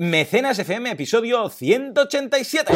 Mecenas FM, episodio 187.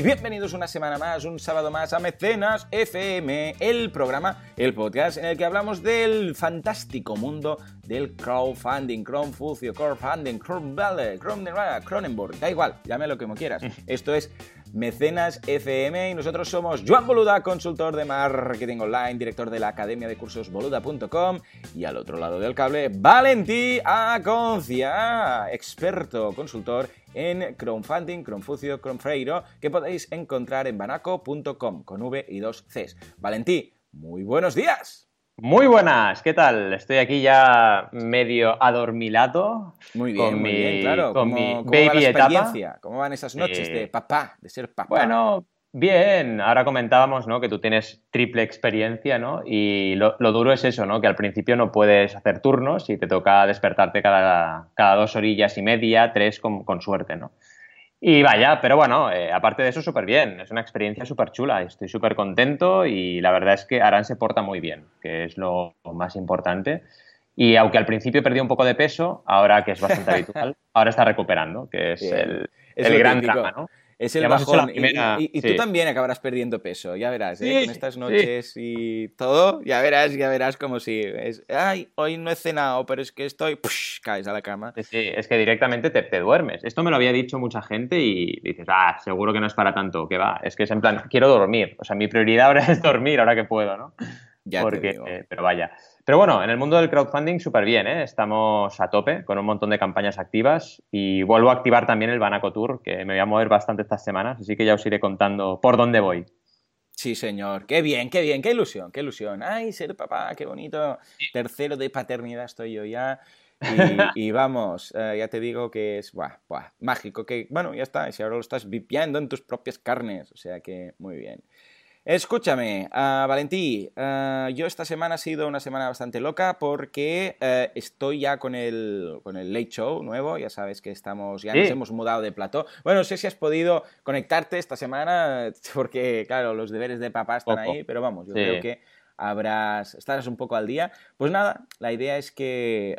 Y bienvenidos una semana más, un sábado más a Mecenas FM, el programa, el podcast en el que hablamos del fantástico mundo del crowdfunding, crowdfucio, crowdfunding, crowdvale, Cronenberg, da igual, llámelo como quieras. Esto es Mecenas FM y nosotros somos Joan Boluda, consultor de marketing online, director de la academia de cursos boluda.com y al otro lado del cable, Valentí Aconcia, experto, consultor en crowdfunding, crowdfucio, crowdfreiro, que podéis encontrar en banaco.com con V y dos Cs. Valentí, muy buenos días. Muy buenas, ¿qué tal? Estoy aquí ya medio adormilado. Muy bien, con muy mi, bien, claro. Con ¿Cómo, mi cómo va baby la etapa. experiencia? ¿Cómo van esas noches Eh, de papá, de ser papá? Bueno, bien. Ahora comentábamos, ¿no? Que tú tienes triple experiencia, ¿no? Y lo, lo duro es eso, ¿no? Que al principio no puedes hacer turnos y te toca despertarte cada, cada dos orillas y media, tres con, con suerte, ¿no? Y vaya, pero bueno, eh, aparte de eso, súper bien. Es una experiencia súper chula. Estoy súper contento y la verdad es que Aran se porta muy bien, que es lo más importante. Y aunque al principio perdió un poco de peso, ahora que es bastante habitual, ahora está recuperando, que es Bien. el, Es el gran típico. drama, ¿no? Es el bajón. Y- tú también acabarás perdiendo peso, ya verás, ¿eh? Sí, Con estas sí. noches y todo, ya verás, ya verás como si es, ay, hoy no he cenado, pero es que estoy, push, caes a la cama. Sí, sí, es que directamente te, te duermes. Esto me lo había dicho mucha gente y dices, ah, seguro que no es para tanto, que va. Es que es en plan, quiero dormir. O sea, mi prioridad ahora es dormir, ahora que puedo, ¿no? Ya Porque, te digo. eh, pero vaya. Pero bueno, en el mundo del crowdfunding súper bien, ¿eh? Estamos a tope con un montón de campañas activas y vuelvo a activar también el Banaco Tour, que me voy a mover bastante estas semanas, así que ya os iré contando por dónde voy. Sí, señor. Qué bien, qué bien, qué ilusión, qué ilusión. Ay, ser papá, qué bonito. Tercero de paternidad estoy yo ya. Y, y vamos, eh, ya te digo que es buah, buah, mágico. Que bueno, ya está. Si ahora lo estás viviendo en tus propias carnes. O sea que muy bien. Escúchame, ah, Valentí, ah, yo esta semana ha sido una semana bastante loca porque eh, estoy ya con el, con el Late Show nuevo, ya sabes que estamos, ya nos hemos mudado de plató. Bueno, no sé si has podido conectarte esta semana porque, claro, los deberes de papá están Poco. ahí, pero vamos, yo Sí. creo que habrás, estarás un poco al día. Pues nada, la idea es que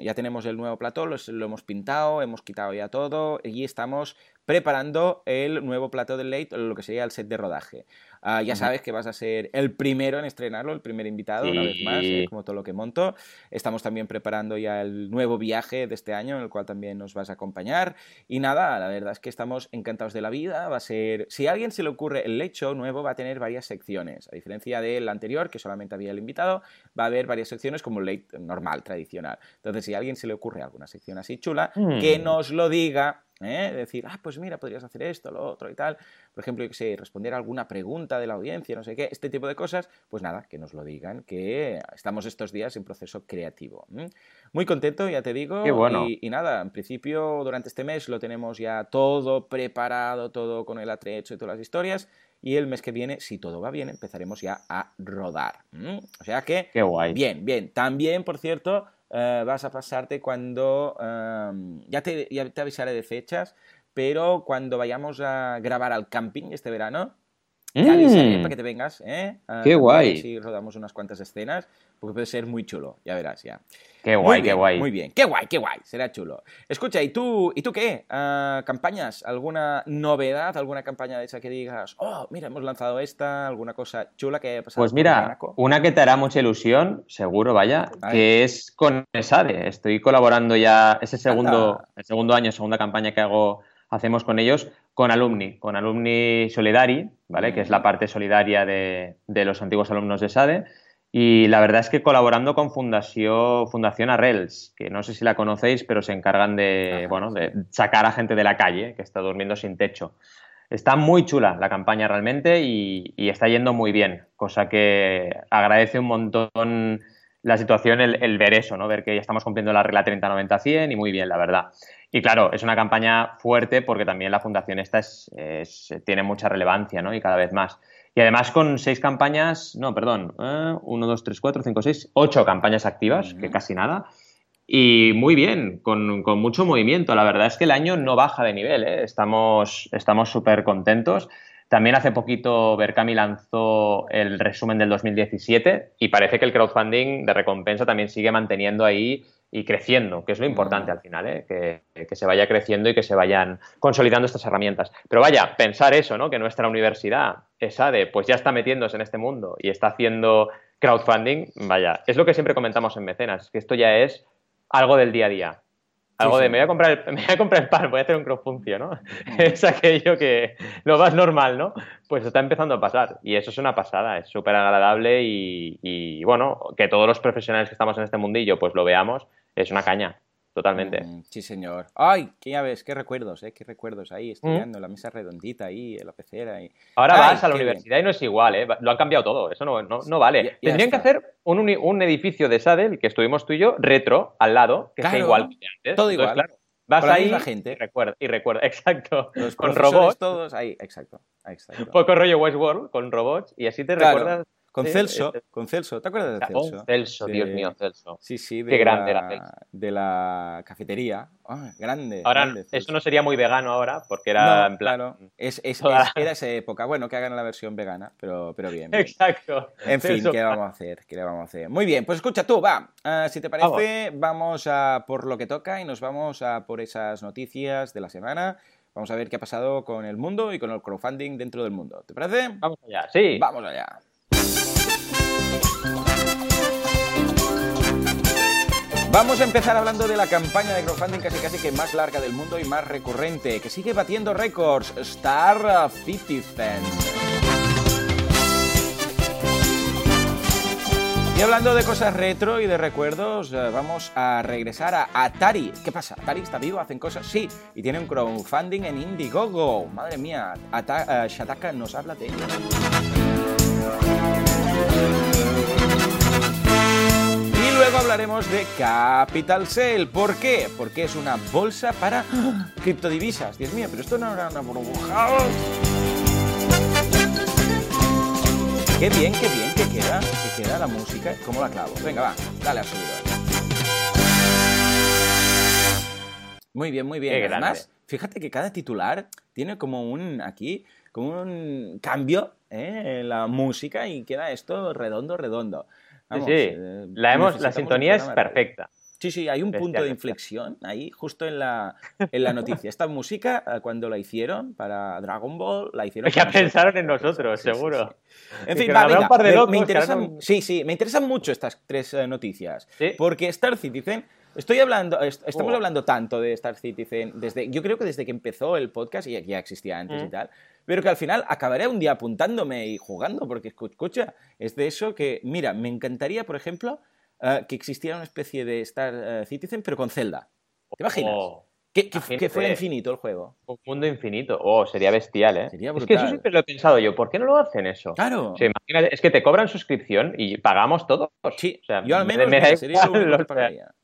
ya tenemos el nuevo plató, los- lo, hemos pintado, hemos quitado ya todo y estamos preparando el nuevo plató del Late, lo que sería el set de rodaje. Ah, ya sabes que vas a ser el primero en estrenarlo, el primer invitado, una vez más, eh, como todo lo que monto. Estamos también preparando ya el nuevo viaje de este año, en el cual también nos vas a acompañar. Y nada, la verdad es que estamos encantados de la vida. Va a ser, si a alguien se le ocurre el Late Show nuevo, va a tener varias secciones. A diferencia del anterior, que solamente había el invitado, va a haber varias secciones como el Late normal, tradicional. Entonces, si a alguien se le ocurre alguna sección así chula, que Hmm. nos lo diga. ¿Eh? Decir, ah, pues mira, podrías hacer esto, lo otro y tal. Por ejemplo, yo que sé, responder a alguna pregunta de la audiencia, no sé qué, este tipo de cosas, pues nada, que nos lo digan, que estamos estos días en proceso creativo. Muy contento, ya te digo. Qué bueno. Y, y nada, en principio, durante este mes lo tenemos ya todo preparado, todo con el atrecho y todas las historias. Y el mes que viene, si todo va bien, empezaremos ya a rodar. O sea que, Qué guay. Bien, bien. También, por cierto, eh, vas a pasarte cuando... em, ya, te, ya te avisaré de fechas, pero cuando vayamos a grabar al camping este verano, te avisaré Mm. para que te vengas, ¿eh? Qué guay. Si rodamos unas cuantas escenas, porque puede ser muy chulo, ya verás, ya. Qué guay, bien, qué guay. Muy bien, qué guay, qué guay, será chulo. Escucha, ¿y tú, ¿y tú qué? Ah, ¿Campañas? ¿Alguna novedad? ¿Alguna campaña de esa que digas, oh, mira, hemos lanzado esta, alguna cosa chula que haya pasado? Pues mira, una que te hará mucha ilusión, seguro, vaya, Ay. que es con ESADE. Estoy colaborando ya, ese segundo, Anda. el segundo año, segunda campaña que hago, hacemos con ellos, con Alumni, con Alumni Solidari, ¿vale? Que es la parte solidaria de, de los antiguos alumnos de SADE. Y la verdad es que colaborando con Fundación, Fundación Arrels, que no sé si la conocéis, pero se encargan de, Ajá, bueno, de sacar a gente de la calle que está durmiendo sin techo. Está muy chula la campaña realmente y, y está yendo muy bien, cosa que agradece un montón la situación el, ver eso, ¿no? Ver que ya estamos cumpliendo la regla 30-90-100 y muy bien, la verdad. Y claro, es una campaña fuerte porque también la fundación esta es, tiene mucha relevancia, ¿no? Y cada vez más. Y además con seis campañas, no, perdón, eh, uno, dos, tres, cuatro, cinco, seis, ocho campañas activas, que casi nada. Y muy bien, con, con, mucho movimiento. La verdad es que el año no baja de nivel, ¿eh? estamos súper contentos. También hace poquito Berkami lanzó el resumen del 2017 y parece que el crowdfunding de recompensa también sigue manteniendo ahí y creciendo, que es lo importante mm. al final, ¿eh? que, se vaya creciendo y que se vayan consolidando estas herramientas. Pero vaya, pensar eso, ¿no? que nuestra universidad, ESADE, pues ya está metiéndose en este mundo y está haciendo crowdfunding, vaya, es lo que siempre comentamos en Mecenas, que esto ya es algo del día a día. Algo de me voy, a comprar el, me voy a comprar el pan, voy a hacer un crowdfuncio, ¿no? Mm. es aquello que lo más normal, ¿no? Pues está empezando a pasar y eso es una pasada, es súper agradable y, y, bueno, que todos los profesionales que estamos en este mundillo pues lo veamos, es una caña totalmente. Mm, sí, señor. Ay, que ya ves, qué recuerdos, ¿eh? Qué recuerdos ahí, estudiando, la mesa redondita ahí, la pecera. Y... Ahora vas a la universidad y no es igual, ¿eh? Lo han cambiado todo, eso no, no, vale. Tendrían que hacer un, un, edificio de Sadel, que estuvimos tú y yo, retro, al lado, que sea igual que antes. Todo igual. claro, vas ahí la gente. Y recuerda, y recuerda, exacto. con robots. todos ahí, exacto. exacto. Un poco rollo Westworld, con robots, y así te recuerdas con Celso, con Celso, ¿te acuerdas de Celso? Oh, Celso, Dios mío, Celso. Sí, sí, de Qué grande la, era De la cafetería. Ah, grande. Ahora, eso no sería muy vegano ahora, porque era en plan. Claro, es, es, era esa época. Bueno, que hagan la versión vegana, pero, pero bien, Exacto. En fin, ¿qué vamos a hacer? ¿Qué le vamos a hacer? Muy bien, pues escucha tú, va. Ah, si te parece, vamos. a por lo que toca y nos vamos a por esas noticias de la semana. Vamos a ver qué ha pasado con el mundo y con el crowdfunding dentro del mundo. ¿Te parece? Vamos allá, sí. Vamos allá. Vamos a empezar hablando de la campaña de crowdfunding casi casi que más larga del mundo y más recurrente, que sigue batiendo récords, Star Citizen. Y hablando de cosas retro y de recuerdos, eh, vamos a regresar a Atari. ¿Qué pasa? ¿Atari está vivo? ¿Hacen cosas? Sí. Y tiene un crowdfunding en Indiegogo. Madre mía, Ata eh, nos habla de ello. Luego hablaremos de Capital Sale. ¿Por qué? Porque es una bolsa para criptodivisas. Dios mío, pero esto no era una burbuja. Qué bien, qué bien que queda, que queda la música. ¿Cómo la clavo? Venga, va, dale al subidor. Muy bien, muy bien. Además, fíjate que cada titular tiene como un aquí, como un cambio ¿eh? en la música y queda esto redondo, redondo sí, eh, la, hemos, la sintonía es perfecta. Sí, sí, hay un punto de inflexión ahí, justo en la, en la noticia. Esta música, eh, cuando la hicieron para Dragon Ball, la hicieron. Ya pensaron en nosotros, seguro. En fin, va, venga, me, interesan, Sí, sí, me interesan mucho estas tres eh, noticias. Porque Star Citizen Estoy hablando, estamos oh. hablando tanto de Star Citizen desde, yo creo que desde que empezó el podcast y ya existía antes y mm. tal, pero que al final acabaré un día apuntándome y jugando, porque escucha, es de eso que, mira, me encantaría, por ejemplo, eh, que existiera una especie de Star eh, Citizen, pero con Zelda. ¿Te imaginas? Oh, que, fuera infinito el juego. Un mundo infinito. Oh, sería bestial, ¿eh? Sería brutal. Es que eso siempre lo he pensado yo. ¿Por qué no lo hacen eso? Claro. es que te cobran suscripción y pagamos todos. Sí, yo al menos sería lo único que pagaría.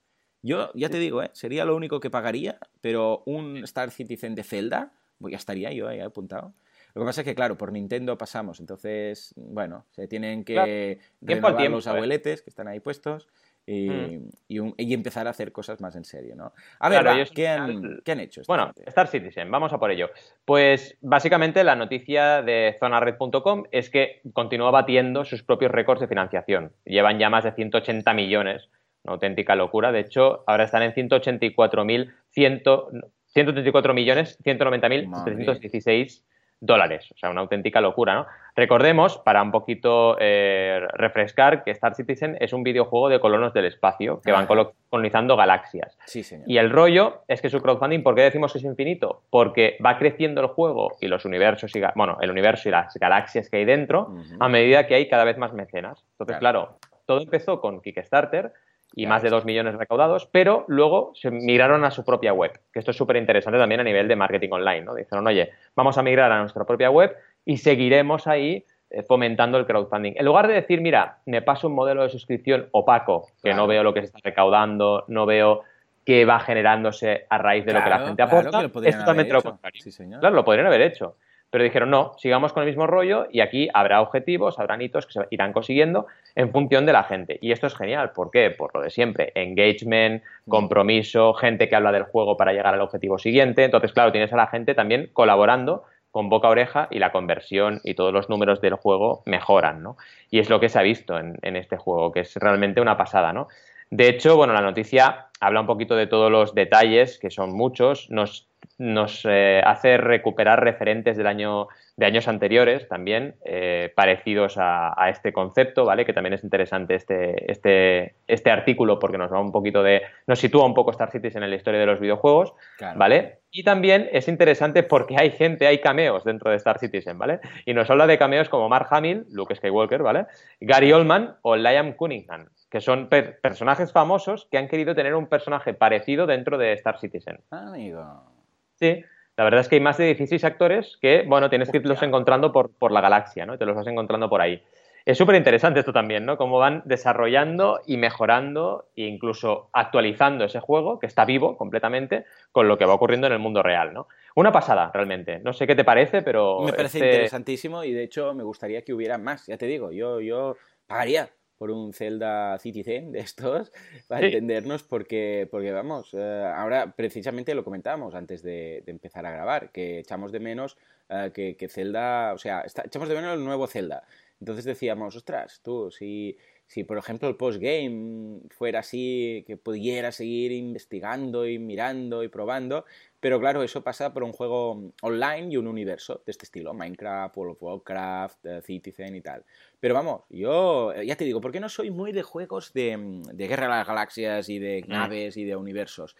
Yo, ya te digo, ¿eh? sería lo único que pagaría, pero un Star Citizen de Zelda, pues ya estaría yo ahí apuntado. Lo que pasa es que, claro, por Nintendo pasamos, entonces, bueno, se tienen que renovar los abueletes que están ahí puestos mm. y, empezar a hacer cosas más en serio, ¿no? A ver, ¿qué, han, hecho? Bueno, Star Citizen, vamos a por ello. Pues básicamente la noticia de zonared.com es que continúa batiendo sus propios récords de financiación. Llevan ya más de 180 millones, una auténtica locura. De hecho, ahora están en 184.100 134 millones 190.716 dólares. O sea, una auténtica locura, ¿no? Recordemos, para un poquito eh, refrescar, que Star Citizen es un videojuego de colonos del espacio que van colonizando galaxias. Sí, señor. Y el rollo es que su crowdfunding, ¿por qué decimos que es infinito? Porque va creciendo el juego y los universos, y, bueno, el universo y las galaxias que hay dentro a medida que hay cada vez más mecenas. Entonces, claro todo empezó con Kickstarter, y más de 2 millones recaudados, pero luego se migraron a su propia web, que esto es súper interesante también a nivel de marketing online, ¿no? Dijeron, oye, vamos a migrar a nuestra propia web y seguiremos ahí eh, fomentando el crowdfunding. En lugar de decir, mira, me paso un modelo de suscripción opaco, que no veo lo que se está recaudando, no veo qué va generándose a raíz de lo que la gente aporta, es totalmente lo contrario. Claro, lo podrían haber hecho. Pero dijeron, no, sigamos con el mismo rollo y aquí habrá objetivos, habrá hitos que se irán consiguiendo en función de la gente. Y esto es genial. ¿Por qué? Por lo de siempre. Engagement, mm. compromiso, gente que habla del juego para llegar al objetivo siguiente. Entonces, claro, tienes a la gente también colaborando con boca a oreja y la conversión y todos los números del juego mejoran, ¿no? Y es lo que se ha visto en, este juego, que es realmente una pasada, ¿no? De hecho, bueno, la noticia habla un poquito de todos los detalles, que son muchos, nos, nos eh, hace recuperar referentes del año de años anteriores también, eh, parecidos a, este concepto, ¿vale? Que también es interesante este, este, este artículo porque nos va un poquito de. nos sitúa un poco Star Citizen en la historia de los videojuegos, ¿vale? Y también es interesante porque hay gente, hay cameos dentro de Star Citizen, ¿vale? Y nos habla de cameos como Mark Hamill, Luke Skywalker, ¿vale? Gary Oldman o Liam Cunningham, que son personajes famosos que han querido tener un personaje parecido dentro de Star Citizen. Amigo. Sí. La verdad es que hay más de 16 actores que, bueno, tienes que irlos encontrando por, por la galaxia, ¿no? Te los vas encontrando por ahí. Es súper interesante esto también, ¿no? Cómo van desarrollando y mejorando e incluso actualizando ese juego, que está vivo completamente, con lo que va ocurriendo en el mundo real, ¿no? Una pasada, realmente. No sé qué te parece, pero... Me parece este interesantísimo y de hecho me gustaría que hubiera más, ya te digo, yo, yo pagaría por un Zelda Citizen de estos, para entendernos, porque, porque vamos, eh, ahora precisamente lo comentábamos antes de, empezar a grabar, que echamos de menos eh, que, que, Zelda, o sea, echamos de menos el nuevo Zelda. Entonces decíamos, ostras, tú, si, si por ejemplo el postgame fuera así, que pudiera seguir investigando y mirando y probando, pero claro, eso pasa por un juego online y un universo de este estilo, Minecraft, World of Warcraft, eh, Citizen y tal. Pero vamos, yo eh, ya te digo, porque no soy muy de juegos de, Guerra de las Galaxias y de mm. naves y de universos.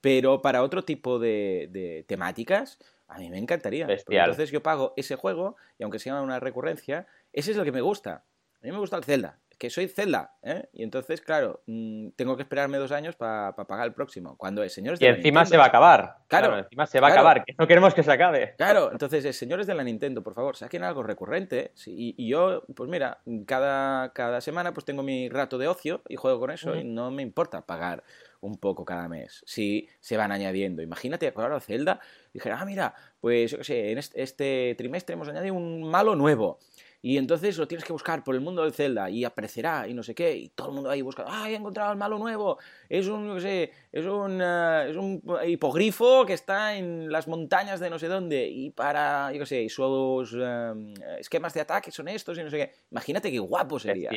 Pero para otro tipo de, temáticas, a mí me encantaría. Entonces yo pago ese juego y aunque sea una recurrencia, ese es lo que me gusta. A mí me gusta el Zelda que soy Zelda, ¿eh? Y entonces, claro, mm, tengo que esperarme dos años para pagar el próximo. Cuando es señores de Y encima se va a acabar. Claro, encima se va a acabar, que no queremos que se acabe. Claro, entonces, es, señores de la Nintendo, por favor, saquen algo recurrente. y, yo, pues mira, cada, cada semana pues tengo mi rato de ocio y juego con eso y no me importa pagar un poco cada mes. Si se van añadiendo. Imagínate ahora Zelda, dijera, ah, mira, pues yo qué sé, en este, este trimestre hemos añadido un malo nuevo. Y entonces lo tienes que buscar por el mundo del Zelda y aparecerá y no sé qué. Y todo el mundo ahí busca, ¡ay, he encontrado el malo nuevo! Es un, no sé, es un, eh, es un hipogrifo que está en las montañas de no sé dónde. Y para, yo qué sé, sus eh, esquemas de ataque son estos y no sé qué. Imagínate qué guapo sería.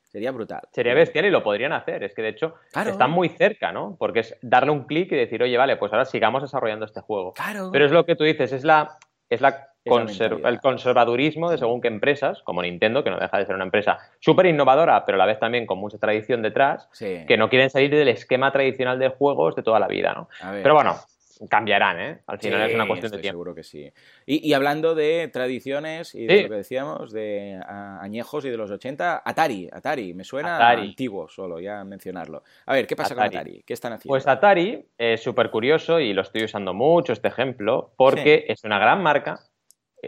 Sería brutal. Sería bestial y lo podrían hacer. Es que de hecho están muy cerca, ¿no? Porque es darle un clic y decir, oye, vale, pues ahora sigamos desarrollando este juego. Claro. Pero es lo que tú dices, es la, es la el conservadurismo de según qué empresas, como Nintendo, que no deja de ser una empresa súper innovadora, pero a la vez también con mucha tradición detrás, que no quieren salir del esquema tradicional de juegos de toda la vida, ¿no? Pero bueno, cambiarán, ¿eh? Al final es una cuestión de tiempo. Seguro que sí. Y, hablando de tradiciones y de lo que decíamos, de añejos y de los 80, Atari, Atari, me suena antiguo solo, ya mencionarlo. A ver, ¿qué pasa con Atari? ¿Qué están haciendo? Pues Atari es súper curioso y lo estoy usando mucho este ejemplo porque es una gran marca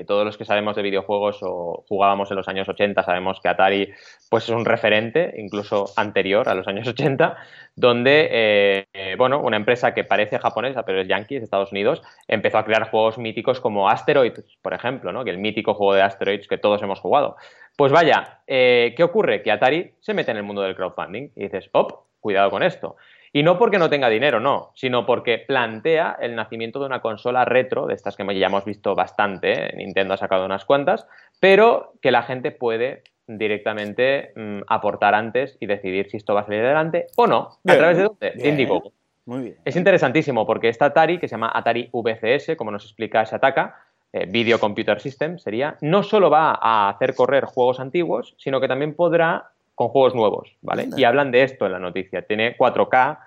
todos los que sabemos de videojuegos o jugábamos en los años 80 sabemos que Atari pues es un referente, incluso anterior a los años 80, donde, eh, bueno, una empresa que parece japonesa, pero es yankee, de Estados Unidos, empezó a crear juegos míticos como Asteroids, por ejemplo, ¿no? que el mítico juego de Asteroids que todos hemos jugado. Pues vaya, eh, ¿qué ocurre? Que Atari se mete en el mundo del crowdfunding y dices, op, cuidado con esto. Y no porque no tenga dinero, no, sino porque plantea el nacimiento de una consola retro, de estas que ya hemos visto bastante, ¿eh? Nintendo ha sacado unas cuantas, pero que la gente puede directamente mm, aportar antes y decidir si esto va a salir adelante o no. ¿A través de dónde? De Indiegogo. Muy bien. Es interesantísimo porque esta Atari, que se llama Atari VCS, como nos explica Shataka, eh, Video Computer System sería, no solo va a hacer correr juegos antiguos, sino que también podrá con juegos nuevos, ¿vale? Y hablan de esto en la noticia. Tiene 4K,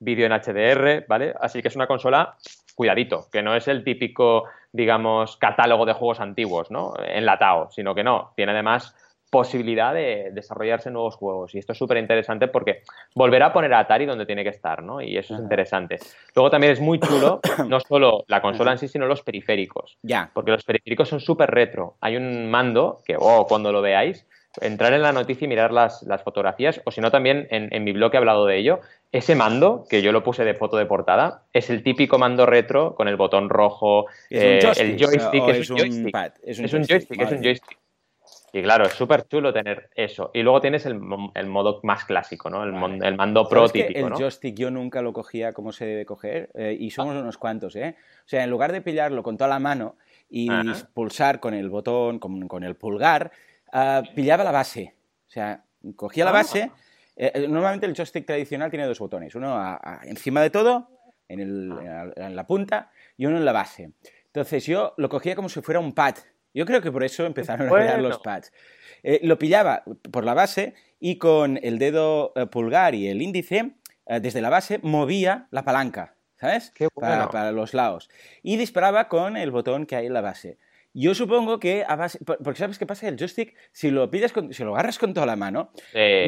vídeo en HDR, ¿vale? Así que es una consola, cuidadito, que no es el típico, digamos, catálogo de juegos antiguos, ¿no? Enlatado, sino que no. Tiene además posibilidad de desarrollarse nuevos juegos. Y esto es súper interesante porque volverá a poner a Atari donde tiene que estar, ¿no? Y eso es interesante. Luego también es muy chulo, no solo la consola en sí, sino los periféricos. Ya. Porque los periféricos son súper retro. Hay un mando que, oh, cuando lo veáis, entrar en la noticia y mirar las, fotografías, o si no, también en, mi blog he hablado de ello. Ese mando, que yo lo puse de foto de portada, es el típico mando retro con el botón rojo, eh, el joystick, es, un joystick. Es un joystick, es un joystick. Y claro, es súper chulo tener eso. Y luego tienes el, modo más clásico, ¿no? El, mando pro típico, el joystick yo nunca lo cogía como se debe coger eh, y somos unos cuantos, ¿eh? O sea, en lugar de pillarlo con toda la mano y pulsar con el botón, con, el pulgar, ah, pillaba la base. O sea, cogía la ah. base. Eh, eh, normalmente el joystick tradicional tiene dos botones. Uno encima de todo, en, ah. en la punta, y uno en la base. Entonces yo lo cogía como si fuera un pad yo creo que por eso empezaron a crear los pads. Eh, lo pillaba por la base y con el dedo eh, pulgar y el índice, eh, desde la base, movía la palanca, ¿sabes? para, los lados. Y disparaba con el botón que hay en la base. Yo supongo que a base, porque sabes qué pasa, el joystick, si lo pillas si lo agarras con toda la mano,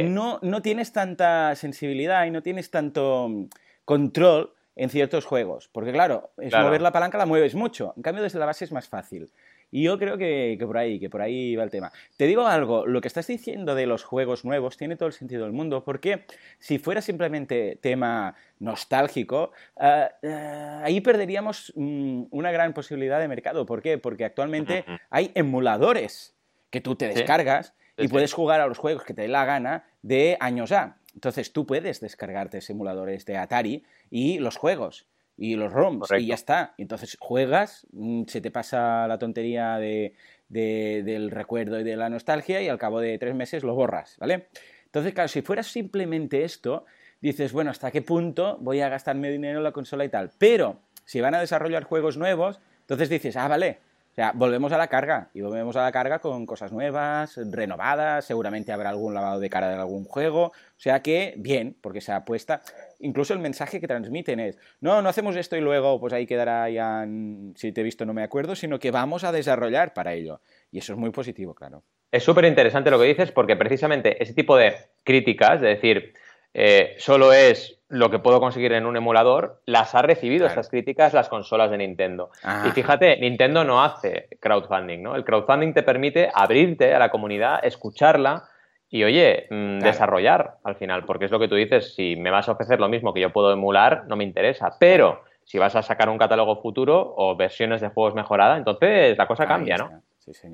no, no tienes tanta sensibilidad y no tienes tanto mm, control en ciertos juegos. Porque claro, es mover la palanca la mueves mucho. En cambio, desde la base es más fácil. Y yo creo que, por ahí, que por ahí va el tema. Te digo algo, lo que estás diciendo de los juegos nuevos tiene todo el sentido del mundo, porque si fuera simplemente tema nostálgico, eh, eh, ahí perderíamos mm, una gran posibilidad de mercado. ¿Por qué? Porque actualmente hay emuladores que tú te descargas y puedes jugar a los juegos que te dé la gana de años A. Entonces tú puedes descargarte emuladores de Atari y los juegos y los ROMs y ya está. Entonces juegas, mm, se te pasa la tontería de, del recuerdo y de la nostalgia y al cabo de tres meses lo borras, ¿vale? Entonces, claro, si fuera simplemente esto, dices, bueno, ¿hasta qué punto voy a gastarme dinero en la consola y tal? Pero si van a desarrollar juegos nuevos, entonces dices, ah, vale, o sea, volvemos a la carga y volvemos a la carga con cosas nuevas, renovadas, seguramente habrá algún lavado de cara de algún juego, o sea que bien, porque se apuesta, incluso el mensaje que transmiten es, no, no hacemos esto y luego pues ahí quedará ya, si te he visto no me acuerdo, sino que vamos a desarrollar para ello. Y eso es muy positivo, claro. Es súper interesante lo que dices porque precisamente ese tipo de críticas, de decir, eh, solo es lo que puedo conseguir en un emulador, las ha recibido estas críticas las consolas de Nintendo. Y fíjate, Nintendo no hace crowdfunding, ¿no? El crowdfunding te permite abrirte a la comunidad, escucharla y, oye, mm, desarrollar al final, porque es lo que tú dices, si me vas a ofrecer lo mismo que yo puedo emular, no me interesa, pero si vas a sacar un catálogo futuro o versiones de juegos mejorada, entonces la cosa cambia, ¿no?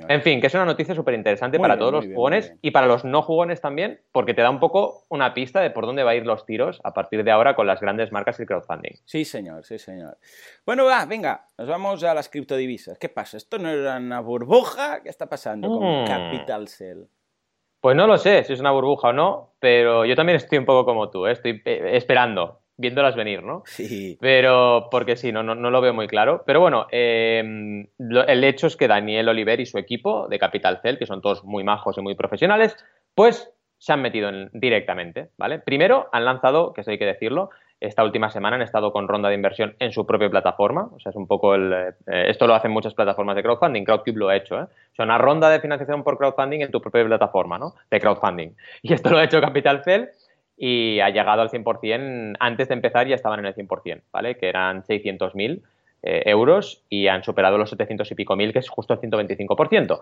En fin, que es una noticia súper interesante para todos los jugones y para los no jugones también, porque te da un poco una pista de por dónde va a ir los tiros a partir de ahora con las grandes marcas y el crowdfunding. Sí, señor, sí, señor. Bueno, va, venga, nos vamos a las criptodivisas. ¿Qué pasa? ¿Esto no era una burbuja? ¿Qué está pasando con mm. Capital Cell? Pues no lo sé si es una burbuja o no, pero yo también estoy un poco como tú, ¿eh? estoy eh, esperando viéndolas venir, ¿no? Sí. Pero, porque sí, no, no, lo veo muy claro. Pero bueno, em, el hecho es que Daniel Oliver y su equipo de Capital Cell, que son todos muy majos y muy profesionales, pues se han metido directamente, ¿vale? Primero han lanzado, que eso hay que decirlo, esta última semana han estado con ronda de inversión en su propia plataforma. O sea, es un poco el. Eh, esto lo hacen muchas plataformas de crowdfunding. Crowdcube lo ha hecho, ¿eh? O sea, una ronda de financiación por crowdfunding en tu propia plataforma, ¿no? De crowdfunding. Y esto lo ha hecho Capital Cell y ha llegado al 100%, antes de empezar ya estaban en el 100%, ¿vale? Que eran 600.000 eh, euros y han superado los 700 y pico mil, que es justo el 125%.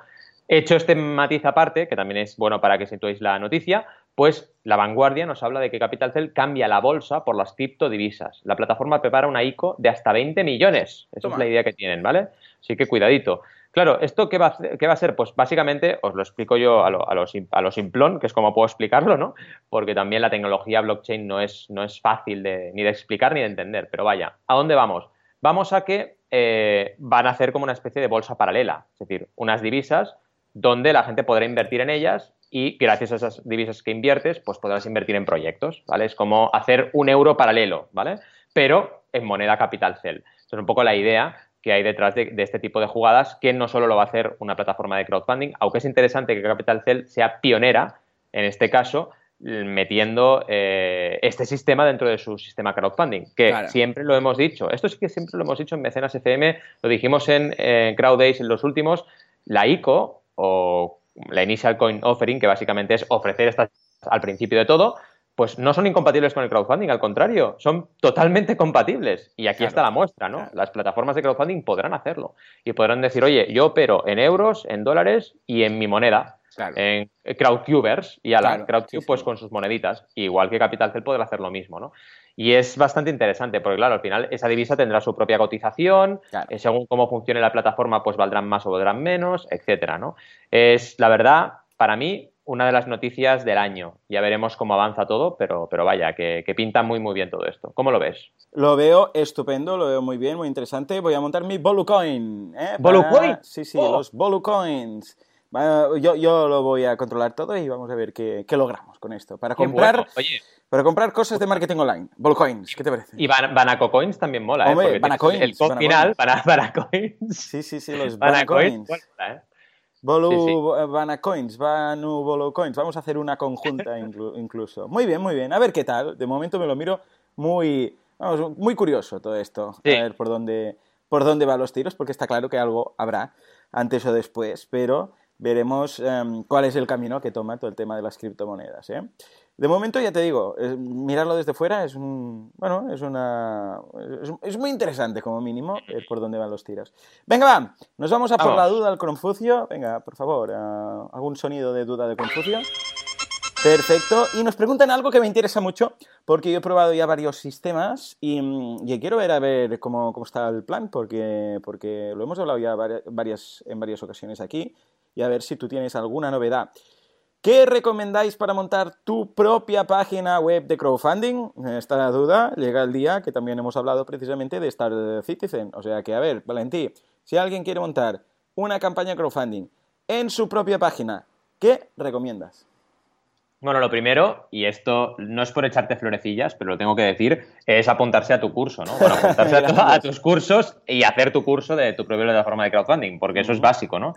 Hecho este matiz aparte, que también es bueno para que situéis la noticia, pues la vanguardia nos habla de que Capital Cell cambia la bolsa por las criptodivisas. La plataforma prepara una ICO de hasta 20 millones. Esa es la idea que tienen, ¿vale? Así que cuidadito. Claro, ¿esto qué va, a, qué va a ser? Pues básicamente os lo explico yo a lo, a, a simplón, que es como puedo explicarlo, ¿no? Porque también la tecnología blockchain no es, no es fácil de, ni de explicar ni de entender. Pero vaya, ¿a dónde vamos? Vamos a que eh, van a hacer como una especie de bolsa paralela, es decir, unas divisas donde la gente podrá invertir en ellas y gracias a esas divisas que inviertes, pues podrás invertir en proyectos, ¿vale? Es como hacer un euro paralelo, ¿vale? Pero en moneda capital. Eso es un poco la idea que hay detrás de, este tipo de jugadas, que no solo lo va a hacer una plataforma de crowdfunding, aunque es interesante que Capital Cell sea pionera, en este caso, metiendo eh, este sistema dentro de su sistema crowdfunding, que siempre lo hemos dicho. Esto sí que siempre lo hemos dicho en Mecenas FM, lo dijimos en, en Crowd Days en los últimos, la ICO o la Initial Coin Offering, que básicamente es ofrecer estas al principio de todo, pues no son incompatibles con el crowdfunding, al contrario, son totalmente compatibles. Y aquí está la muestra, ¿no? Las plataformas de crowdfunding podrán hacerlo y podrán decir, oye, yo opero en euros, en dólares y en mi moneda. En Crowdcubers y a la Crowdcube pues con sus moneditas, igual que Capital Cell podrá hacer lo mismo, ¿no? Y es bastante interesante porque, claro, al final esa divisa tendrá su propia cotización, eh, según cómo funcione la plataforma, pues valdrán más o valdrán menos, etcétera, ¿no? Es, la verdad, para mí, una de las noticias del año. Ya veremos cómo avanza todo, pero, pero vaya, que, pinta muy muy bien todo esto. ¿Cómo lo ves? Lo veo estupendo, lo veo muy bien, muy interesante. Voy a montar mi Bolucoin. ¿eh? ¿Bolucoin? Sí, sí, oh. los Bolucoins. Yo, yo lo voy a controlar todo y vamos a ver qué, logramos con esto. Para comprar, para comprar cosas de marketing online. Bolucoins, ¿qué te parece? Y Banaco Coins también mola, ¿eh? Banacoins, el code final, Banacoins. Sí, sí, sí, los Banacoins. Banacoins. Bolu Banacoins, Banu Bolu Coins. Vamos a hacer una conjunta incluso. Muy bien, muy bien. A ver qué tal. De momento me lo miro muy, vamos, muy curioso todo esto. A ver por dónde, por dónde van los tiros, porque está claro que algo habrá antes o después, pero veremos em, cuál es el camino que toma todo el tema de las criptomonedas. ¿eh? De momento, ya te digo, mirarlo desde fuera es un. Bueno, es una. Es, muy interesante, como mínimo, ver por dónde van los tiros. Venga, va, nos vamos a por la duda al Confucio. Venga, por favor, algún sonido de duda de Confucio. Perfecto. Y nos preguntan algo que me interesa mucho, porque yo he probado ya varios sistemas y, quiero ver a ver cómo, cómo, está el plan, porque, porque lo hemos hablado ya varias, en varias ocasiones aquí, y a ver si tú tienes alguna novedad. ¿Qué recomendáis para montar tu propia página web de crowdfunding? Esta duda llega el día que también hemos hablado precisamente de Star Citizen. O sea que, a ver, Valentí, si alguien quiere montar una campaña de crowdfunding en su propia página, ¿qué recomiendas? Bueno, lo primero, y esto no es por echarte florecillas, pero lo tengo que decir, es apuntarse a tu curso, ¿no? Bueno, apuntarse a, tus cursos y hacer tu curso de tu propia plataforma de crowdfunding, porque eso es básico, ¿no?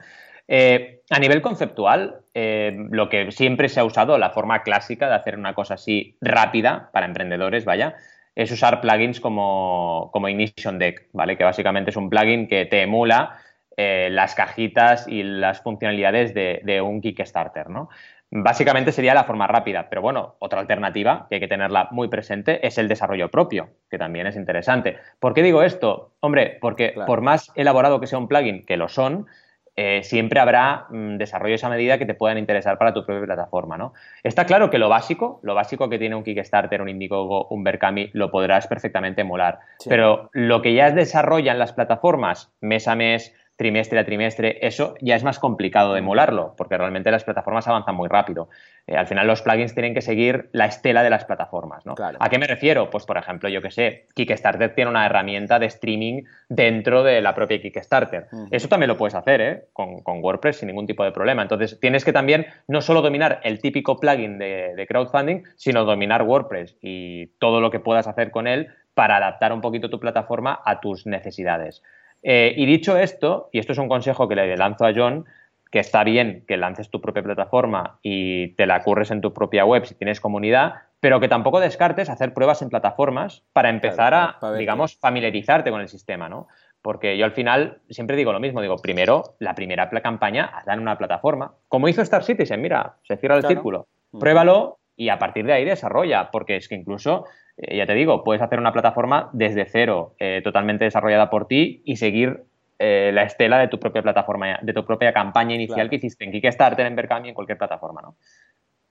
Eh, a nivel conceptual, eh, lo que siempre se ha usado, la forma clásica de hacer una cosa así rápida para emprendedores, vaya, es usar plugins como, como Ignition Deck, ¿vale? Que básicamente es un plugin que te emula eh, las cajitas y las funcionalidades de, un Kickstarter, ¿no? Básicamente sería la forma rápida, pero bueno, otra alternativa que hay que tenerla muy presente es el desarrollo propio, que también es interesante. ¿Por qué digo esto? Hombre, porque por más elaborado que sea un plugin, que lo son, eh, siempre habrá mm, desarrollos a medida que te puedan interesar para tu propia plataforma, ¿no? Está claro que lo básico, lo básico que tiene un Kickstarter, un Indiegogo, un Berkami, lo podrás perfectamente emular. Pero lo que ya desarrollan las plataformas mes a mes, trimestre a trimestre, eso ya es más complicado de emularlo, porque realmente las plataformas avanzan muy rápido. Eh, al final los plugins tienen que seguir la estela de las plataformas, ¿no? ¿A qué me refiero? Pues por ejemplo, yo que sé, Kickstarter tiene una herramienta de streaming dentro de la propia Kickstarter. Eso también lo puedes hacer, ¿eh? Con, WordPress sin ningún tipo de problema. Entonces tienes que también no solo dominar el típico plugin de, de crowdfunding, sino dominar WordPress y todo lo que puedas hacer con él para adaptar un poquito tu plataforma a tus necesidades. Eh, y dicho esto, y esto es un consejo que le lanzo a John, que está bien que lances tu propia plataforma y te la curres en tu propia web si tienes comunidad, pero que tampoco descartes hacer pruebas en plataformas para empezar a, digamos, familiarizarte con el sistema, ¿no? Porque yo al final siempre digo lo mismo, digo, primero, la primera campaña, hazla en una plataforma. Como hizo Star Citizen, mira, se cierra el círculo. Pruébalo y a partir de ahí desarrolla, porque es que incluso eh, ya te digo, puedes hacer una plataforma desde cero, eh, totalmente desarrollada por ti y seguir eh, la estela de tu propia plataforma, de tu propia campaña inicial que hiciste en Kickstarter, en Berkami, en cualquier plataforma, ¿no?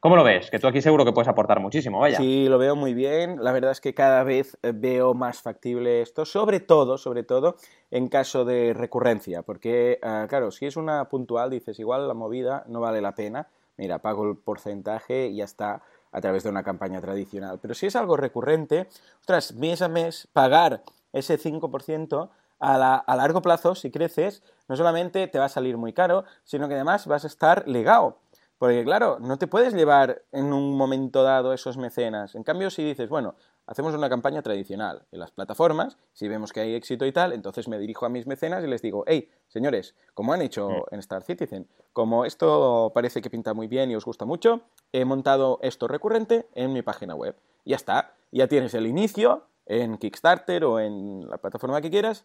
¿Cómo lo ves? Que tú aquí seguro que puedes aportar muchísimo, vaya. Sí, lo veo muy bien. La verdad es que cada vez veo más factible esto, sobre todo, sobre todo en caso de recurrencia, porque, ah, claro, si es una puntual, dices, igual la movida no vale la pena, mira, pago el porcentaje y ya está a través de una campaña tradicional. Pero si es algo recurrente, ostras, mes a mes, pagar ese 5% a, a largo plazo, si creces, no solamente te va a salir muy caro, sino que además vas a estar legado. Porque claro, no te puedes llevar en un momento dado esos mecenas. En cambio, si dices, bueno, hacemos una campaña tradicional en las plataformas, si vemos que hay éxito y tal, entonces me dirijo a mis mecenas y les digo, hey, señores, como han hecho mm. en Star Citizen, como esto parece que pinta muy bien y os gusta mucho, he montado esto recurrente en mi página web. Ya está, ya tienes el inicio en Kickstarter o en la plataforma que quieras,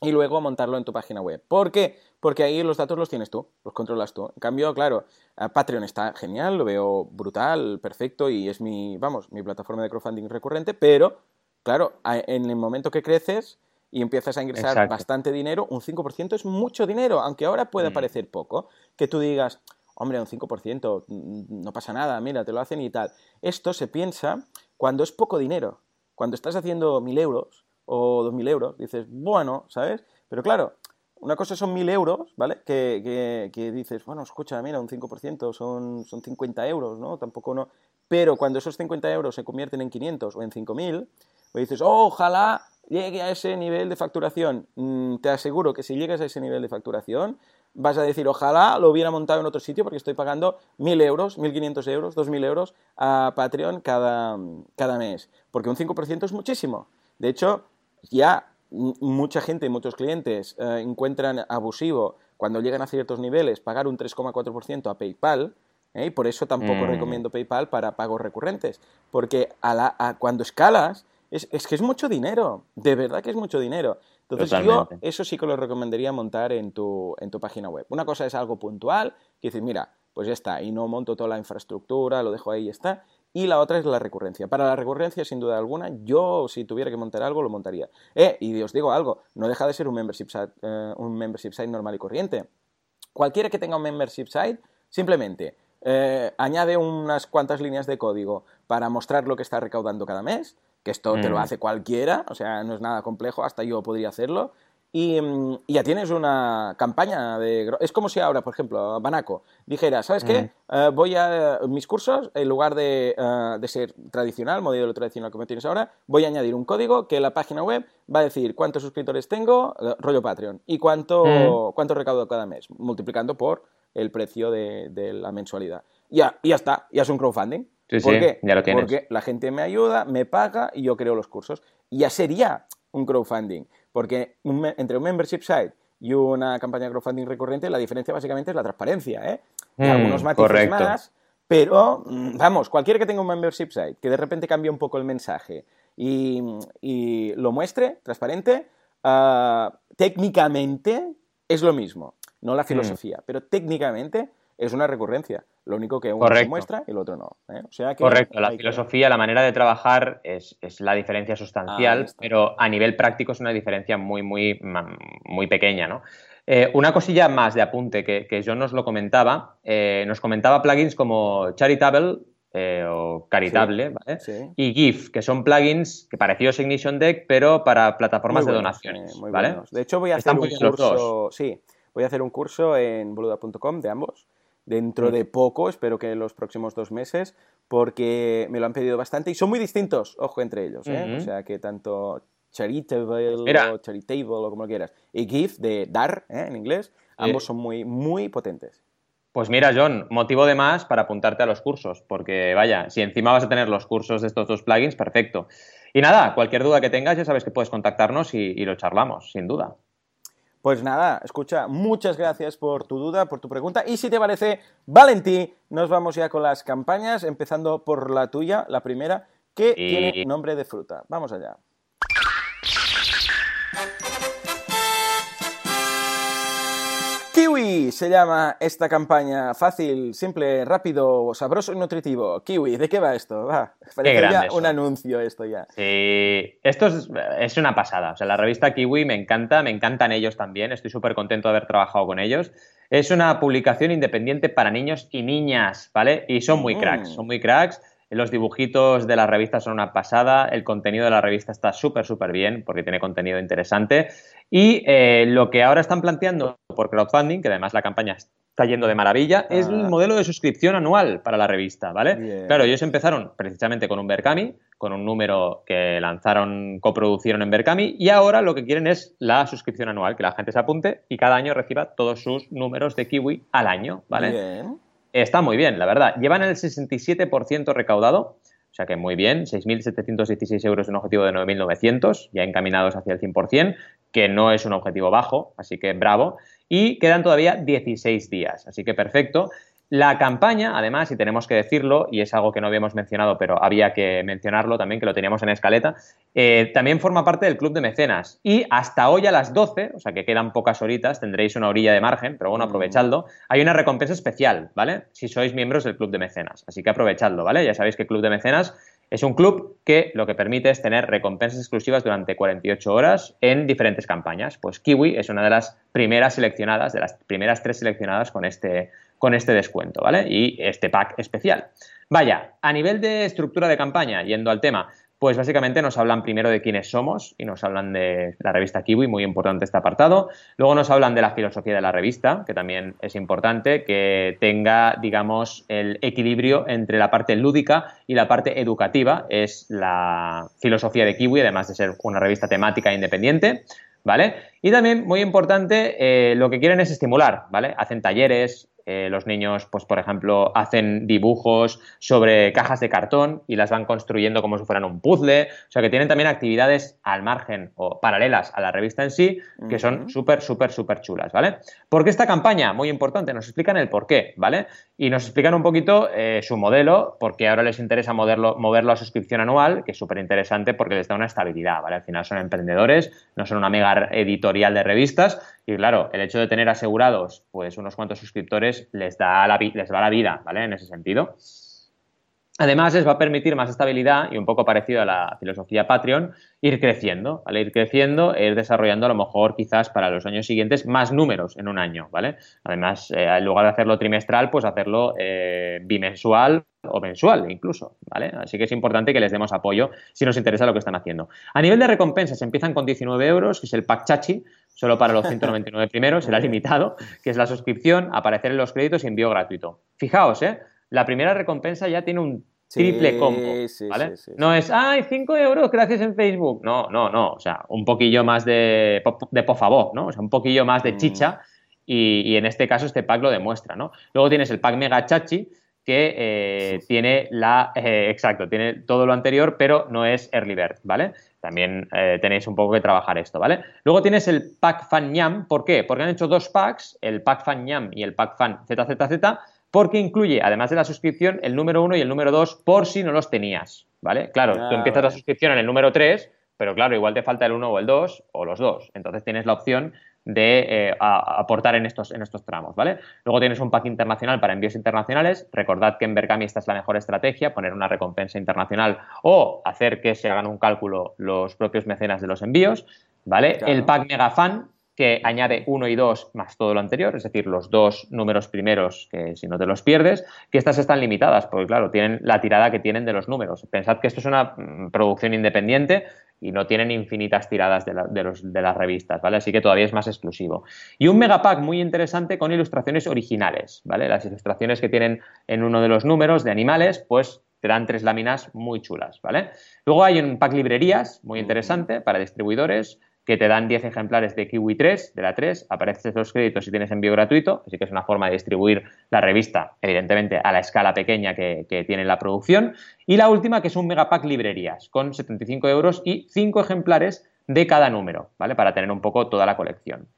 y luego montarlo en tu página web. ¿Por qué? Porque ahí los datos los tienes tú, los controlas tú. En cambio, claro, Patreon está genial, lo veo brutal, perfecto y es mi, vamos, mi plataforma de crowdfunding recurrente, pero, claro, en el momento que creces y empiezas a ingresar bastante dinero, un 5% es mucho dinero, aunque ahora pueda mm. parecer poco, que tú digas, hombre, un 5%, no pasa nada, mira, te lo hacen y tal. Esto se piensa cuando es poco dinero. Cuando estás haciendo mil euros o dos mil euros, dices, bueno, ¿sabes? Pero claro, una cosa son mil euros, ¿vale? Que, que, dices, bueno, escucha, mira, un 5% son, son 50 euros, ¿no? Tampoco no. Pero cuando esos 50 euros se convierten en 500 o en 5000, pues dices, ojalá llegue a ese nivel de facturación. Mm, te aseguro que si llegas a ese nivel de facturación, vas a decir, ojalá lo hubiera montado en otro sitio porque estoy pagando 1.000 euros, 1.500 euros, 2.000 euros a Patreon cada, cada mes. Porque un 5% es muchísimo. De hecho, ya mucha gente y muchos clientes eh, encuentran abusivo cuando llegan a ciertos niveles pagar un 3,4% a PayPal. ¿eh? Y por eso tampoco mm. recomiendo PayPal para pagos recurrentes. Porque cuando escalas, es, es que es mucho dinero. De verdad que es mucho dinero. Entonces yo eso sí que lo recomendaría montar en tu, en tu página web. Una cosa es algo puntual, que dices, mira, pues ya está, y no monto toda la infraestructura, lo dejo ahí y está. Y la otra es la recurrencia. Para la recurrencia, sin duda alguna, yo si tuviera que montar algo, lo montaría. Eh, y os digo algo, no deja de ser un membership site, eh, un membership site normal y corriente. Cualquiera que tenga un membership site, simplemente eh, añade unas cuantas líneas de código para mostrar lo que está recaudando cada mes, que esto te lo mm. hace cualquiera, o sea, no es nada complejo, hasta yo podría hacerlo. Y, mm, ya tienes una campaña de... Es como si ahora, por ejemplo, Banaco dijera, ¿sabes qué? Eh, voy a... Mis cursos, en lugar de, eh, de, ser tradicional, modelo tradicional como tienes ahora, voy a añadir un código que la página web va a decir cuántos suscriptores tengo, eh, rollo Patreon, y cuánto, cuánto recaudo cada mes, multiplicando por el precio de, de la mensualidad. Ya, y ya está, ya es un crowdfunding. ¿Por qué? Porque la gente me ayuda, me paga y yo creo los cursos. Ya sería un crowdfunding. Porque entre un membership site y una campaña de crowdfunding recurrente, la diferencia básicamente es la transparencia. ¿eh? Mm, algunos matices más, pero mm, vamos, cualquiera que tenga un membership site, que de repente cambie un poco el mensaje y, lo muestre transparente, ah, técnicamente es lo mismo. No la mm. filosofía, pero técnicamente es una recurrencia. Lo único que uno se muestra y el otro no. ¿eh? O sea Correcto, la filosofía, la manera de trabajar es, la diferencia sustancial, pero a nivel práctico es una diferencia muy, muy, muy pequeña, ¿no? Eh, una cosilla más de apunte que, que yo nos lo comentaba, eh, nos comentaba plugins como Charitable o Caritable, ¿vale? Y GIF, que son plugins que parecidos a Ignition Deck, pero para plataformas de donaciones, ¿vale? De hecho, voy a hacer un curso, sí, voy a hacer un curso en boluda.com de ambos dentro mm. de poco, espero que en los próximos dos meses, porque me lo han pedido bastante y son muy distintos, ojo entre ellos, ¿eh? o sea que tanto charitable o charitable o como lo quieras, y GIF de dar ¿eh? en inglés, ambos son muy, muy potentes. Pues mira, John, motivo de más para apuntarte a los cursos, porque vaya, si encima vas a tener los cursos de estos dos plugins, perfecto. Y nada, cualquier duda que tengas, ya sabes que puedes contactarnos y lo charlamos, sin duda. Pues nada, escucha, muchas gracias por tu duda, por tu pregunta. Y si te parece, Valentí, nos vamos ya con las campañas, empezando por la tuya, la primera, que tiene nombre de fruta. Vamos allá. Kiwi se llama esta campaña. Fácil, simple, rápido, sabroso y nutritivo. Kiwi, ¿de qué va esto? Va, parece ya un anuncio esto ya. Sí, esto es, una pasada. O sea, la revista Kiwi me encanta, me encantan ellos también. Estoy súper contento de haber trabajado con ellos. Es una publicación independiente para niños y niñas, ¿vale? Y son muy cracks, mm. son muy cracks. Los dibujitos de la revista son una pasada, el contenido de la revista está súper, súper bien porque tiene contenido interesante. Y eh, lo que ahora están planteando por crowdfunding, que además la campaña está yendo de maravilla, es el ah. modelo de suscripción anual para la revista, ¿vale? Claro, ellos empezaron precisamente con un Berkami, con un número que lanzaron, coproducieron en Berkami, y ahora lo que quieren es la suscripción anual, que la gente se apunte y cada año reciba todos sus números de Kiwi al año, ¿vale? Está muy bien, la verdad. Llevan el 67% recaudado, o sea que muy bien, 6.716 euros un objetivo de 9.900, ya encaminados hacia el 100%, que no es un objetivo bajo, así que bravo. Y quedan todavía 16 días, así que perfecto. La campaña, además, y tenemos que decirlo, y es algo que no habíamos mencionado, pero había que mencionarlo también, que lo teníamos en escaleta, eh, también forma parte del club de mecenas. Y hasta hoy a las 12, o sea que quedan pocas horitas, tendréis una orilla de margen, pero bueno, aprovechadlo. Hay una recompensa especial, ¿vale? Si sois miembros del club de mecenas. Así que aprovechadlo, ¿vale? Ya sabéis que el club de mecenas es un club que lo que permite es tener recompensas exclusivas durante 48 horas en diferentes campañas. Pues Kiwi es una de las primeras seleccionadas, de las primeras tres seleccionadas con este, con este descuento, ¿vale? Y este pack especial. Vaya, a nivel de estructura de campaña, yendo al tema, pues básicamente nos hablan primero de quiénes somos y nos hablan de la revista Kiwi, muy importante este apartado. Luego nos hablan de la filosofía de la revista, que también es importante, que tenga, digamos, el equilibrio entre la parte lúdica y la parte educativa. Es la filosofía de Kiwi, además de ser una revista temática independiente. ¿Vale? Y también, muy importante, eh, lo que quieren es estimular, ¿vale? Hacen talleres, eh, los niños, pues por ejemplo, hacen dibujos sobre cajas de cartón y las van construyendo como si fueran un puzzle. O sea que tienen también actividades al margen o paralelas a la revista en sí, que son súper, súper, súper chulas, ¿vale? ¿Por qué esta campaña? Muy importante, nos explican el por qué, ¿vale? Y nos explican un poquito eh, su modelo, porque ahora les interesa moverlo, moverlo a suscripción anual, que es súper interesante porque les da una estabilidad, ¿vale? Al final son emprendedores, no son una mega editorial de revistas, y claro, el hecho de tener asegurados pues unos cuantos suscriptores les, da la, les va la vida, ¿vale? En ese sentido. Además, les va a permitir más estabilidad y un poco parecido a la filosofía Patreon, ir creciendo, ¿vale? Ir creciendo, ir desarrollando a lo mejor quizás para los años siguientes más números en un año, ¿vale? Además, eh, en lugar de hacerlo trimestral, pues hacerlo eh, bimensual o mensual incluso, ¿vale? Así que es importante que les demos apoyo si nos interesa lo que están haciendo. A nivel de recompensas, empiezan con 19 euros, que es el pack chachi, solo para los 199 primeros, será limitado, que es la suscripción, aparecer en los créditos y envío gratuito. Fijaos, ¿eh? La primera recompensa ya tiene un triple combo, ¿vale? no es, ay, 5 euros gracias en Facebook. No, no, no. O sea, un poquillo más de, de por favor, ¿no? O sea, un poquillo más de mm. chicha y, en este caso este pack lo demuestra, ¿no? Luego tienes el pack Mega Chachi, que eh, tiene la, eh, exacto, tiene todo lo anterior, pero no es Early Bird, ¿vale? También eh, tenéis un poco que trabajar esto, ¿vale? Luego tienes el Pack Fan Ñam, ¿por qué? Porque han hecho dos packs, el Pack Fan Ñam y el Pack Fan ZZZ, porque incluye, además de la suscripción, el número 1 y el número 2 por si no los tenías, ¿vale? Claro, tú empiezas la suscripción en el número 3, pero claro, igual te falta el 1 o el 2 o los dos. Entonces tienes la opción de eh, aportar en estos, en estos tramos, ¿vale? Luego tienes un pack internacional para envíos internacionales. Recordad que en Berkami esta es la mejor estrategia, poner una recompensa internacional o hacer que se hagan un cálculo los propios mecenas de los envíos, ¿vale? El pack Megafan, que añade uno y dos más todo lo anterior, es decir, los dos números primeros que si no te los pierdes, que estas están limitadas, porque claro, tienen la tirada que tienen de los números. Pensad que esto es una mm, producción independiente y no tienen infinitas tiradas de, las revistas, ¿vale? Así que todavía es más exclusivo. Y un megapack muy interesante con ilustraciones originales, ¿vale? Las ilustraciones que tienen en uno de los números de animales, pues te dan tres láminas muy chulas, ¿vale? Luego hay un pack librerías muy interesante para distribuidores, que te dan 10 ejemplares de Kiwi 3, de la 3, apareces los créditos si tienes envío gratuito, así que es una forma de distribuir la revista, evidentemente, a la escala pequeña que, que tiene la producción. Y la última, que es un megapack librerías, con 75 euros y 5 ejemplares de cada número, ¿vale? Para tener un poco toda la colección.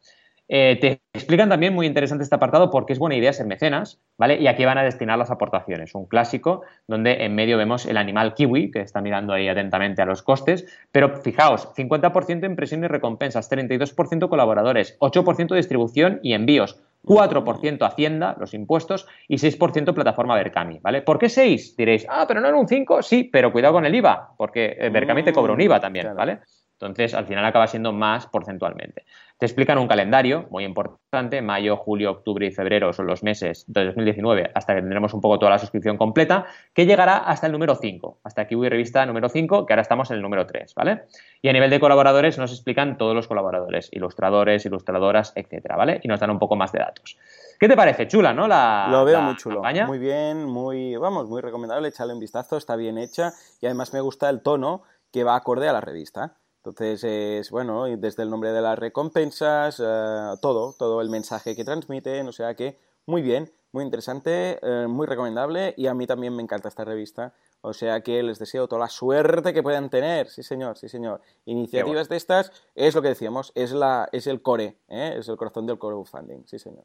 Eh, te explican también, muy interesante este apartado, por qué es buena idea ser mecenas, ¿vale? Y aquí van a destinar las aportaciones. Un clásico donde en medio vemos el animal kiwi, que está mirando ahí atentamente a los costes, pero fijaos, 50% impresión y recompensas, 32% colaboradores, 8% distribución y envíos, 4% Hacienda, los impuestos, y 6% plataforma Berkami, ¿vale? ¿Por qué 6? Diréis, ah, pero no era un 5, sí, pero cuidado con el IVA, porque Berkami te cobra un IVA también, ¿vale? Entonces, al final acaba siendo más porcentualmente. Te explican un calendario muy importante, mayo, julio, octubre y febrero son los meses de 2019 hasta que tendremos un poco toda la suscripción completa, que llegará hasta el número 5, hasta aquí voy revista número 5, que ahora estamos en el número 3, ¿vale? Y a nivel de colaboradores nos explican todos los colaboradores, ilustradores, ilustradoras, etcétera, ¿vale? Y nos dan un poco más de datos. ¿Qué te parece? Chula, ¿no? La, Lo veo muy chulo. Muy bien, muy, vamos, muy recomendable. Échale un vistazo, está bien hecha y además me gusta el tono que va acorde a la revista. Entonces es, bueno, desde el nombre de las recompensas, eh, todo, todo el mensaje que transmiten, o sea que muy bien, muy interesante, eh, muy recomendable y a mí también me encanta esta revista. O sea que les deseo toda la suerte que puedan tener, sí señor, sí señor. Iniciativas de estas es lo que decíamos, es, la, es el core, ¿eh? es el corazón del core funding, sí señor.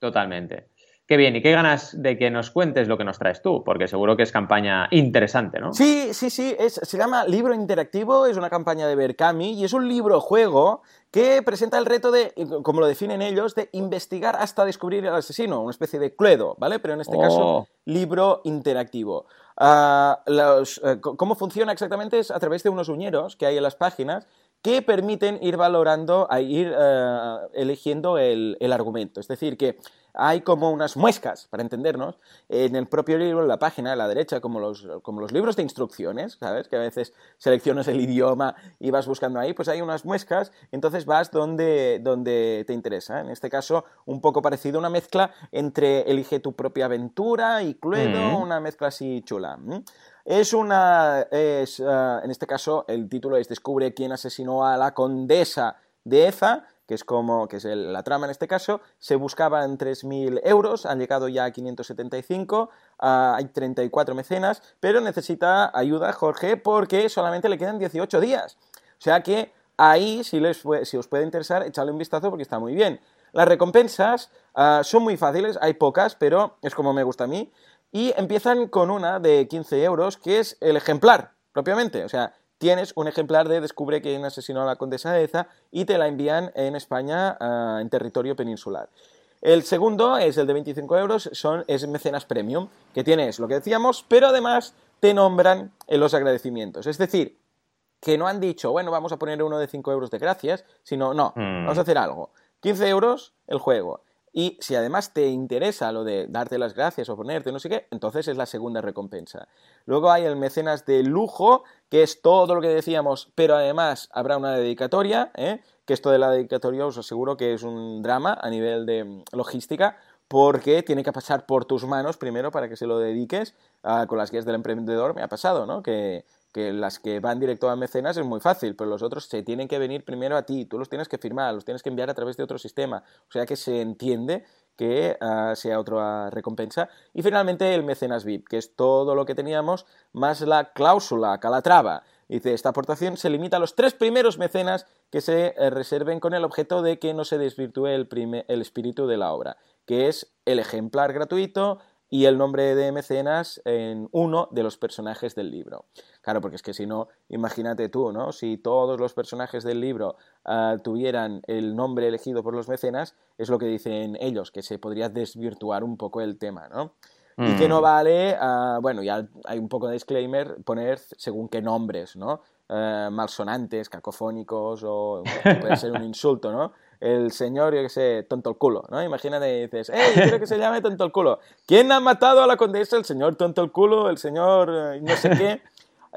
Totalmente. Qué bien, y qué ganas de que nos cuentes lo que nos traes tú, porque seguro que es campaña interesante, ¿no? Sí, sí, sí, se llama Libro Interactivo, es una campaña de Berkami y es un libro-juego que presenta el reto de, como lo definen ellos, de investigar hasta descubrir al asesino, una especie de Cluedo, ¿vale? Pero en este caso, oh. libro interactivo. Ah, eh, ¿Cómo funciona exactamente? Es a través de unos uñeros que hay en las páginas que permiten ir valorando, ir eh, eligiendo el, el argumento. Es decir, que hay como unas muescas, para entendernos, en el propio libro, en la página a la derecha, como los, como los libros de instrucciones, ¿sabes? Que a veces seleccionas el idioma y vas buscando ahí, pues hay unas muescas, entonces vas donde, donde te interesa. En este caso, un poco parecido, una mezcla entre elige tu propia aventura y Cluedo, una mezcla así chula. Es una, es, ah, en este caso, el título es Descubre quién asesinó a la condesa de Eza, que es como, que es la trama en este caso, se buscaban 3.000 euros, han llegado ya a 575, ah, hay 34 mecenas, pero necesita ayuda Jorge porque solamente le quedan 18 días. O sea que ahí, si, les, si os puede interesar, echadle un vistazo porque está muy bien. Las recompensas ah, son muy fáciles, hay pocas, pero es como me gusta a mí. Y empiezan con una de 15 euros, que es el ejemplar, propiamente. O sea, tienes un ejemplar de Descubre quién asesinó a la condesa de Eza y te la envían en España ah, en territorio peninsular. El segundo es el de 25 euros, son, es Mecenas Premium, que tienes lo que decíamos, pero además te nombran en los agradecimientos. Es decir, que no han dicho, bueno, vamos a poner uno de 5 euros de gracias, sino, no, mm. vamos a hacer algo. 15 euros el juego. Y si además te interesa lo de darte las gracias o ponerte no sé qué, entonces es la segunda recompensa. Luego hay el mecenas de lujo, que es todo lo que decíamos, pero además habrá una dedicatoria, ¿eh? que esto de la dedicatoria os aseguro que es un drama a nivel de mm, logística, porque tiene que pasar por tus manos primero para que se lo dediques. Con las guías del emprendedor me ha pasado, ¿no? Que que las que van directo a mecenas es muy fácil, pero los otros se tienen que venir primero a ti, tú los tienes que firmar, los tienes que enviar a través de otro sistema, o sea que se entiende que ah, sea otra recompensa. Y finalmente el mecenas VIP, que es todo lo que teníamos, más la cláusula, calatrava. Dice, esta aportación se limita a los tres primeros mecenas que se eh, reserven con el objeto de que no se desvirtúe el, el espíritu de la obra, que es el ejemplar gratuito, y el nombre de mecenas en uno de los personajes del libro. Claro, porque es que si no, imagínate tú, ¿no? Si todos los personajes del libro ah, tuvieran el nombre elegido por los mecenas, es lo que dicen ellos, que se podría desvirtuar un poco el tema, ¿no? Y que no mm. vale, uh, bueno, ya hay un poco de disclaimer, poner según qué nombres, ¿no? Uh, malsonantes, cacofónicos o puede ser un insulto, ¿no? El señor, yo qué sé, tonto el culo, ¿no? Imagínate y dices, ¡Ey, quiero que se llame tonto el culo! ¿Quién ha matado a la condesa? El señor tonto el culo, el señor eh, no sé qué.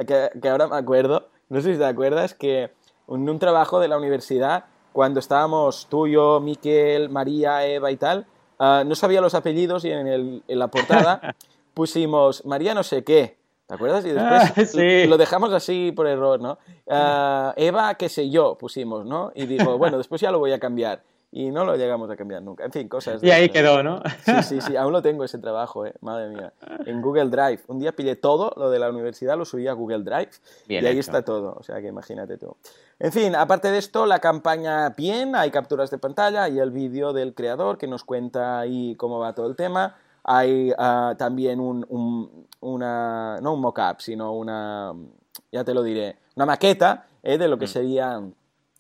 Que, ahora me acuerdo, no sé si te acuerdas, que en un trabajo de la universidad, cuando estábamos tú, yo, Miquel, María, Eva y tal, ah, no sabía los apellidos y en, el, en la portada pusimos María no sé qué. ¿Te acuerdas? Y después lo dejamos así por error, ¿no? Ah, Eva, qué sé yo, pusimos, ¿no? Y digo, bueno, después ya lo voy a cambiar. Y no lo llegamos a cambiar nunca. En fin, cosas. y ahí quedó, ¿no? Sí, sí, sí. Aún lo tengo ese trabajo, ¿eh? Madre mía. En Google Drive. Un día pillé todo lo de la universidad, lo subí a Google Drive. y ahí está todo. O sea que imagínate tú. En fin, aparte de esto, la campaña bien. Hay capturas de pantalla y el vídeo del creador que nos cuenta ahí cómo va todo el tema. Hay ah, también un, una, no un mock-up, sino una, ya te lo diré, una maqueta ¿eh? de lo que mm. sería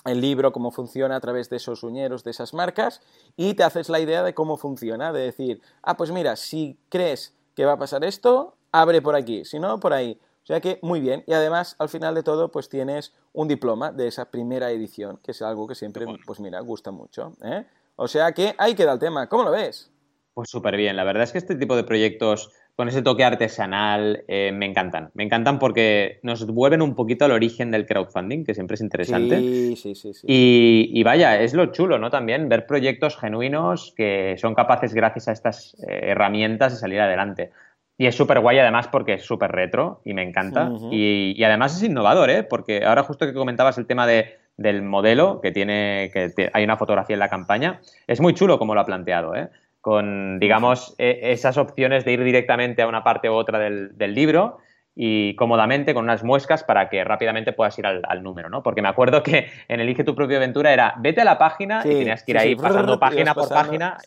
el libro, cómo funciona a través de esos uñeros, de esas marcas, y te haces la idea de cómo funciona, de decir, ah, pues mira, si crees que va a pasar esto, abre por aquí, si no, por ahí. O sea que muy bien, y además al final de todo, pues tienes un diploma de esa primera edición, que es algo que siempre, pues mira, gusta mucho. ¿eh? O sea que ahí queda el tema, ¿cómo lo ves? Pues súper bien, la verdad es que este tipo de proyectos con ese toque artesanal eh, me encantan. Me encantan porque nos vuelven un poquito al origen del crowdfunding, que siempre es interesante. Sí, sí, sí. Y, vaya, es lo chulo, ¿no? También ver proyectos genuinos que son capaces, gracias a estas eh, herramientas, de salir adelante. Y es súper guay además porque es súper retro y me encanta. y, además es innovador, ¿eh? Porque ahora justo que comentabas el tema de, del modelo, que tiene, que hay una fotografía en la campaña, es muy chulo como lo ha planteado, ¿eh? Con, digamos, e, esas opciones de ir directamente a una parte u otra del, libro y cómodamente con unas muescas para que rápidamente puedas ir al, número, ¿no? Porque me acuerdo que en Elige tu propia aventura era vete a la página y tenías que ir ahí pasando página por página,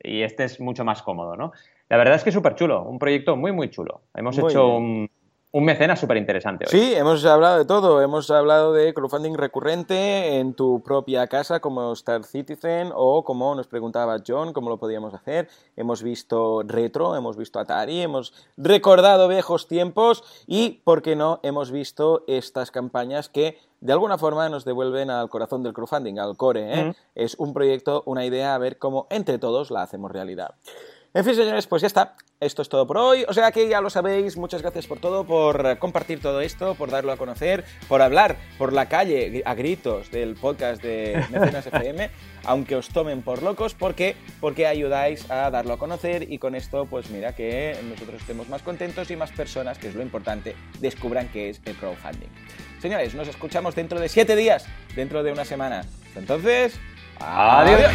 y este es mucho más cómodo, ¿no? La verdad es que es súper chulo, un proyecto muy, muy chulo. Hemos hecho un, un mecenas súper interesante hoy. Sí, hemos hablado de todo. Hemos hablado de crowdfunding recurrente en tu propia casa como Star Citizen o como nos preguntaba John, cómo lo podíamos hacer. Hemos visto retro, hemos visto Atari, hemos recordado viejos tiempos y, ¿por qué no?, hemos visto estas campañas que de alguna forma nos devuelven al corazón del crowdfunding, al core. ¿eh? Es un proyecto, una idea, a ver cómo entre todos la hacemos realidad. En fin, señores, pues ya está. Esto es todo por hoy. O sea que ya lo sabéis. Muchas gracias por todo, por compartir todo esto, por darlo a conocer, por hablar por la calle a gritos del podcast de Mecenas FM, aunque os tomen por locos, ¿por qué? Porque ayudáis a darlo a conocer y con esto, pues mira, que nosotros estemos más contentos y más personas, que es lo importante, descubran qué es el crowdfunding. Señores, nos escuchamos dentro de siete días, dentro de una semana. Entonces, adiós.